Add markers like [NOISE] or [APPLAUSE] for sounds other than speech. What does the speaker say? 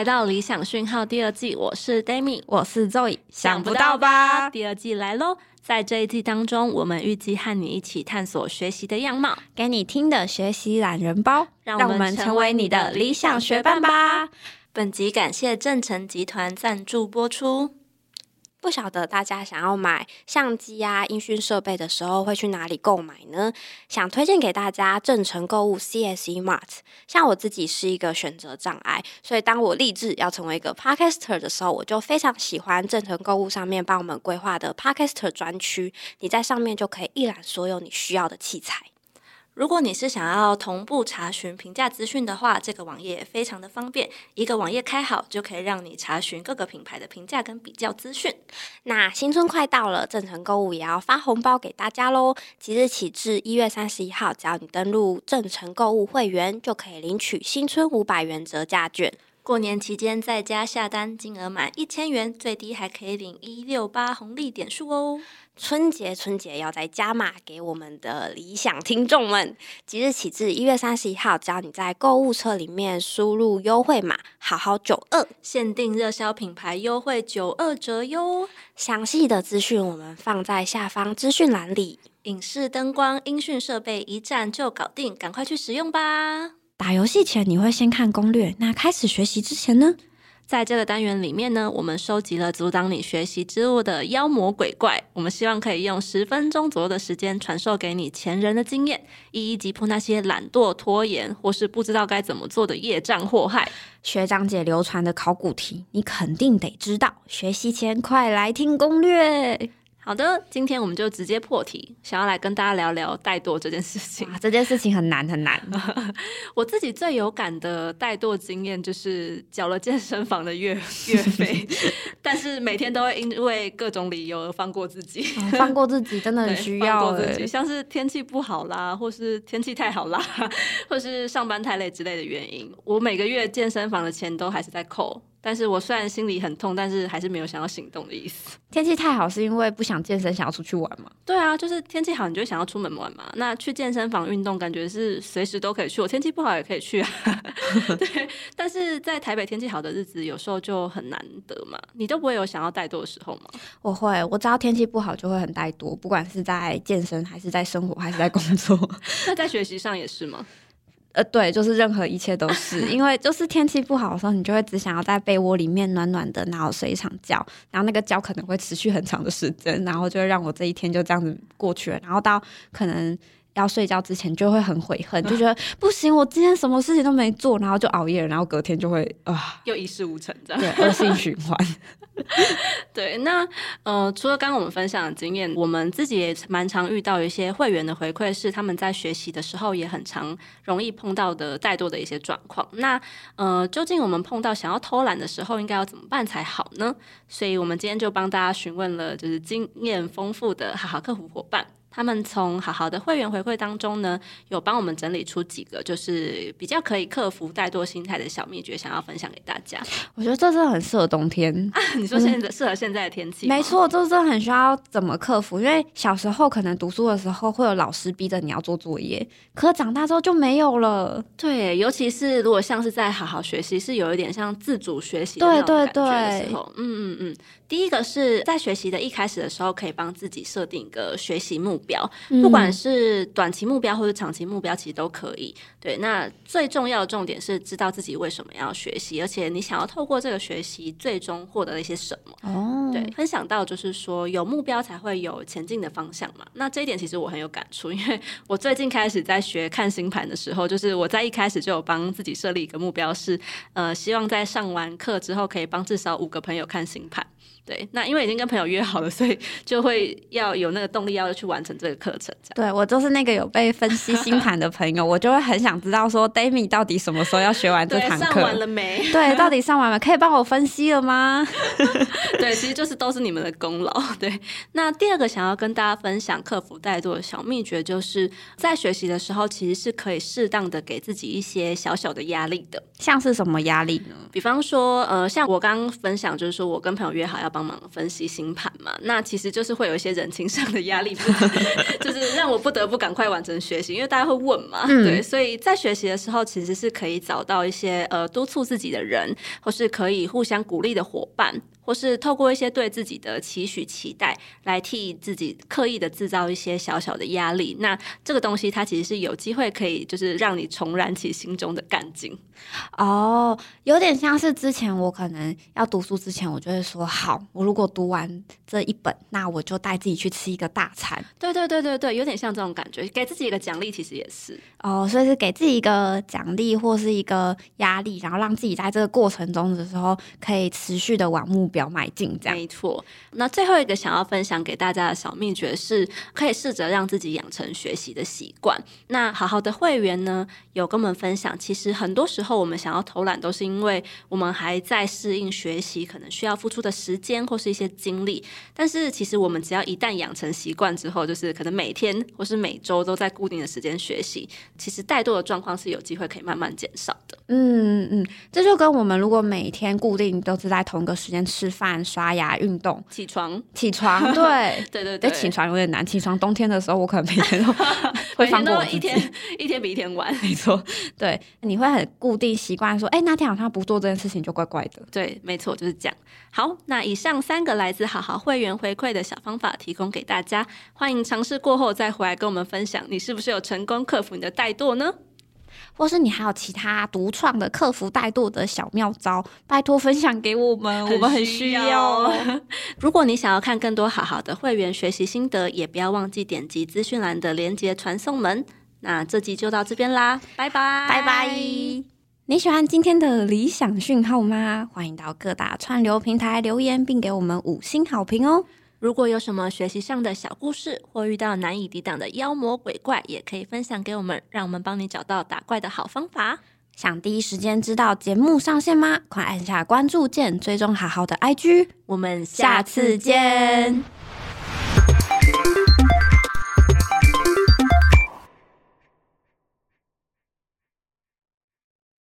来到理想讯号第二季，我是 Demi，我是 Zoe，想不到吧？第二季来喽！在这一季当中，我们预计和你一起探索学习的样貌，给你听的学习懒人包，让我们成为你的理想学伴吧。本集感谢正成集团赞助播出。不晓得大家想要买相机啊、音讯设备的时候会去哪里购买呢？想推荐给大家正成购物 CSE Mart。像我自己是一个选择障碍，所以当我立志要成为一个 Podcaster 的时候，我就非常喜欢正成购物上面帮我们规划的 Podcaster 专区。你在上面就可以一览所有你需要的器材。如果你是想要同步查询评价资讯的话，这个网页非常的方便，一个网页开好就可以让你查询各个品牌的评价跟比较资讯。那新春快到了，正成购物也要发红包给大家喽！即日起至一月三十一号，只要你登录正成购物会员，就可以领取新春五百元折价券。过年期间在家下单金额满一千元，最低还可以领一六八红利点数哦。春节春节要在加码给我们的理想听众们，即日起至一月三十一号，只要你在购物车里面输入优惠码“好好九二”，限定热销品牌优惠九二折哟。详细的资讯我们放在下方资讯栏里。影视灯光、音讯设备一站就搞定，赶快去使用吧！打游戏前你会先看攻略，那开始学习之前呢？在这个单元里面呢，我们收集了阻挡你学习之路的妖魔鬼怪，我们希望可以用十分钟左右的时间传授给你前人的经验，一一击破那些懒惰、拖延或是不知道该怎么做的业障祸害。学长姐流传的考古题，你肯定得知道。学习前快来听攻略。好的，今天我们就直接破题，想要来跟大家聊聊怠惰这件事情。这件事情很难很难。[LAUGHS] 我自己最有感的怠惰经验就是缴了健身房的月月费，[LAUGHS] 但是每天都会因为各种理由而放过自己。放过自己真的很需要。自己，像是天气不好啦，或是天气太好啦，或是上班太累之类的原因，我每个月健身房的钱都还是在扣。但是我虽然心里很痛，但是还是没有想要行动的意思。天气太好是因为不想健身，想要出去玩吗？对啊，就是天气好，你就想要出门玩嘛。那去健身房运动，感觉是随时都可以去。我天气不好也可以去啊。[LAUGHS] 对，但是在台北天气好的日子，有时候就很难得嘛。你都不会有想要怠惰的时候吗？我会，我知道天气不好就会很怠惰，不管是在健身，还是在生活，还是在工作。[LAUGHS] 那在学习上也是吗？呃，对，就是任何一切都是，[LAUGHS] 因为就是天气不好的时候，你就会只想要在被窝里面暖暖的，然后睡一场觉，然后那个觉可能会持续很长的时间，然后就会让我这一天就这样子过去了，然后到可能要睡觉之前就会很悔恨，就觉得不行，我今天什么事情都没做，然后就熬夜了，然后隔天就会啊，又一事无成这样，对，恶性循环。[LAUGHS] 对，那呃，除了刚刚我们分享的经验，我们自己也蛮常遇到一些会员的回馈，是他们在学习的时候也很常容易碰到的怠惰的一些状况。那呃，究竟我们碰到想要偷懒的时候，应该要怎么办才好呢？所以我们今天就帮大家询问了，就是经验丰富的好好客服伙伴。他们从好好的会员回馈当中呢，有帮我们整理出几个就是比较可以克服怠惰心态的小秘诀，想要分享给大家。我觉得这真的很适合冬天 [LAUGHS] 啊！你说现在适合现在的天气？没错，这真的很需要怎么克服。因为小时候可能读书的时候会有老师逼着你要做作业，可长大之后就没有了。对，尤其是如果像是在好好学习，是有一点像自主学习的那种感觉的时候。嗯嗯嗯。第一个是在学习的一开始的时候，可以帮自己设定一个学习目标，不管是短期目标或者长期目标，其实都可以。对，那最重要的重点是知道自己为什么要学习，而且你想要透过这个学习，最终获得了一些什么。哦，对，分享到就是说，有目标才会有前进的方向嘛。那这一点其实我很有感触，因为我最近开始在学看星盘的时候，就是我在一开始就有帮自己设立一个目标，是呃，希望在上完课之后，可以帮至少五个朋友看星盘。对，那因为已经跟朋友约好了，所以就会要有那个动力要去完成这个课程。对我就是那个有被分析星盘的朋友，[LAUGHS] 我就会很想知道说，Dami 到底什么时候要学完这堂课？上完了没？对，到底上完了？可以帮我分析了吗？[LAUGHS] 对，其实就是都是你们的功劳。对，那第二个想要跟大家分享克服怠惰的小秘诀，就是在学习的时候，其实是可以适当的给自己一些小小的压力的。像是什么压力呢？比方说，呃，像我刚刚分享，就是说我跟朋友约好要帮忙分析星盘嘛，那其实就是会有一些人情上的压力，[LAUGHS] 就是让我不得不赶快完成学习，因为大家会问嘛，对，所以在学习的时候，其实是可以找到一些呃督促自己的人，或是可以互相鼓励的伙伴。或是透过一些对自己的期许、期待，来替自己刻意的制造一些小小的压力。那这个东西，它其实是有机会可以，就是让你重燃起心中的干劲。哦，有点像是之前我可能要读书之前，我就会说好，我如果读完这一本，那我就带自己去吃一个大餐。对对对对对，有点像这种感觉，给自己一个奖励，其实也是哦，所以是给自己一个奖励或是一个压力，然后让自己在这个过程中的时候可以持续的往目标迈进。这样没错。那最后一个想要分享给大家的小秘诀是，可以试着让自己养成学习的习惯。那好好的会员呢，有跟我们分享，其实很多时候。我们想要偷懒，都是因为我们还在适应学习，可能需要付出的时间或是一些精力。但是其实我们只要一旦养成习惯之后，就是可能每天或是每周都在固定的时间学习，其实怠惰的状况是有机会可以慢慢减少的。嗯嗯，这就跟我们如果每天固定都是在同一个时间吃饭、刷牙、运动、起床、起床，[LAUGHS] 对对对对，起床有点难。起床冬天的时候，我可能 [LAUGHS] 每天都会放过一天，一天比一天晚。[LAUGHS] 没错，对，你会很固。定习惯说，哎，那天好像不做这件事情就怪怪的。对，没错，就是这样。好，那以上三个来自好好会员回馈的小方法提供给大家，欢迎尝试过后再回来跟我们分享，你是不是有成功克服你的怠惰呢？或是你还有其他独创的客服怠惰的小妙招，拜托分享给我们，我们很需要。[LAUGHS] 如果你想要看更多好好的会员学习心得，也不要忘记点击资讯栏的连接传送门。那这集就到这边啦，拜拜，拜拜。你喜欢今天的理想讯号吗？欢迎到各大串流平台留言，并给我们五星好评哦！如果有什么学习上的小故事，或遇到难以抵挡的妖魔鬼怪，也可以分享给我们，让我们帮你找到打怪的好方法。想第一时间知道节目上线吗？快按下关注键，追踪好好的 IG，我们下次见。